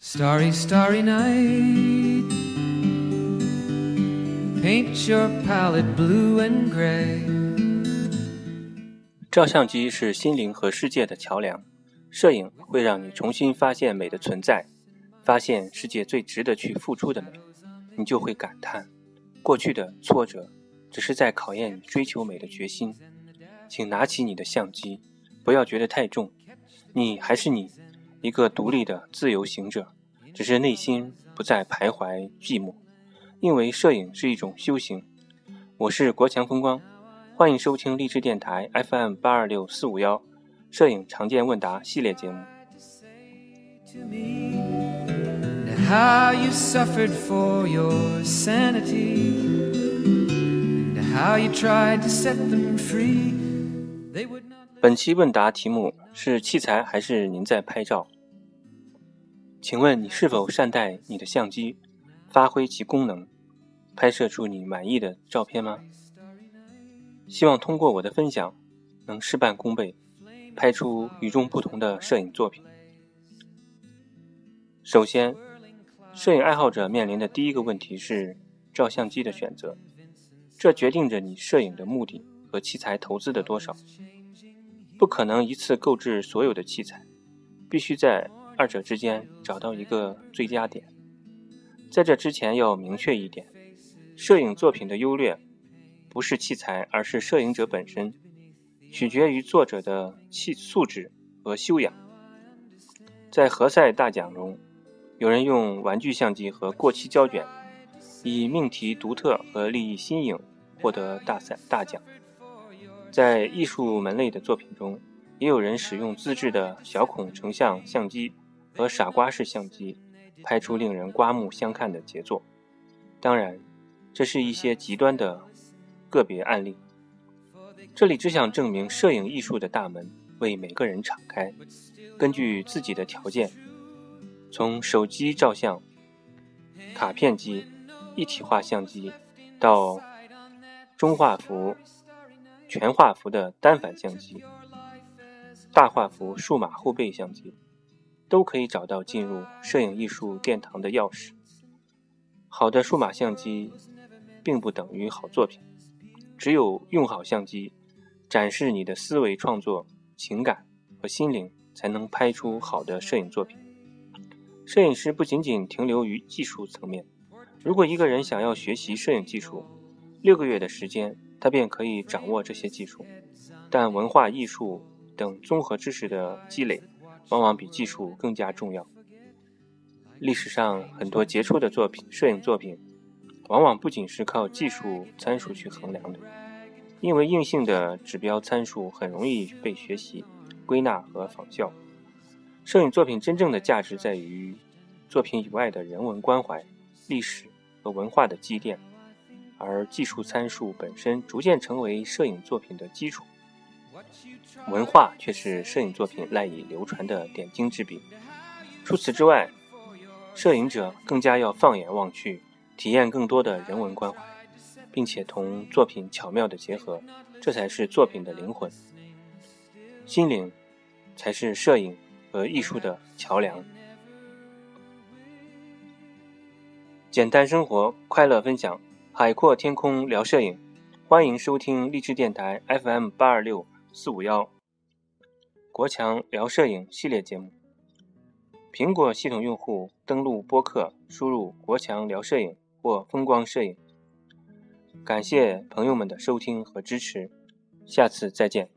Starry, starry night. Paint your palette blue and gray. 照相机是心灵和世界的桥梁，摄影会让你重新发现美的存在，发现世界最值得去付出的美，你就会感叹，过去的挫折只是在考验你追求美的决心。请拿起你的相机，不要觉得太重，你还是你，一个独立的自由行者，只是内心不再徘徊寂寞，因为摄影是一种修行。我是国强风光。欢迎收听励志电台 FM 八二六四五幺摄影常见问答系列节目。how you suffered for your sanity and how you tried to set them free. They would. 本期问答题目是器材还是您在拍照？请问你是否善待你的相机，发挥其功能，拍摄出你满意的照片吗？希望通过我的分享，能事半功倍，拍出与众不同的摄影作品。首先，摄影爱好者面临的第一个问题是照相机的选择，这决定着你摄影的目的和器材投资的多少。不可能一次购置所有的器材，必须在二者之间找到一个最佳点。在这之前要明确一点，摄影作品的优劣不是器材，而是摄影者本身，取决于作者的气素质和修养。在何塞大奖中，有人用玩具相机和过期胶卷，以命题独特和立意新颖获得大赛大奖。在艺术门类的作品中，也有人使用自制的小孔成像相机和傻瓜式相机，拍出令人刮目相看的杰作。当然，这是一些极端的个别案例。这里只想证明，摄影艺术的大门为每个人敞开，根据自己的条件，从手机照相、卡片机、一体化相机，到中画幅。全画幅的单反相机、大画幅数码后备相机，都可以找到进入摄影艺术殿堂的钥匙。好的数码相机并不等于好作品，只有用好相机，展示你的思维创作、情感和心灵，才能拍出好的摄影作品。摄影师不仅仅停留于技术层面，如果一个人想要学习摄影技术，六个月的时间。他便可以掌握这些技术，但文化艺术等综合知识的积累，往往比技术更加重要。历史上很多杰出的作品，摄影作品，往往不仅是靠技术参数去衡量的，因为硬性的指标参数很容易被学习、归纳和仿效。摄影作品真正的价值在于作品以外的人文关怀、历史和文化的积淀。而技术参数本身逐渐成为摄影作品的基础，文化却是摄影作品赖以流传的点睛之笔。除此之外，摄影者更加要放眼望去，体验更多的人文关怀，并且同作品巧妙的结合，这才是作品的灵魂。心灵才是摄影和艺术的桥梁。简单生活，快乐分享。海阔天空聊摄影，欢迎收听励志电台 FM 八二六四五幺国强聊摄影系列节目。苹果系统用户登录播客，输入“国强聊摄影”或“风光摄影”。感谢朋友们的收听和支持，下次再见。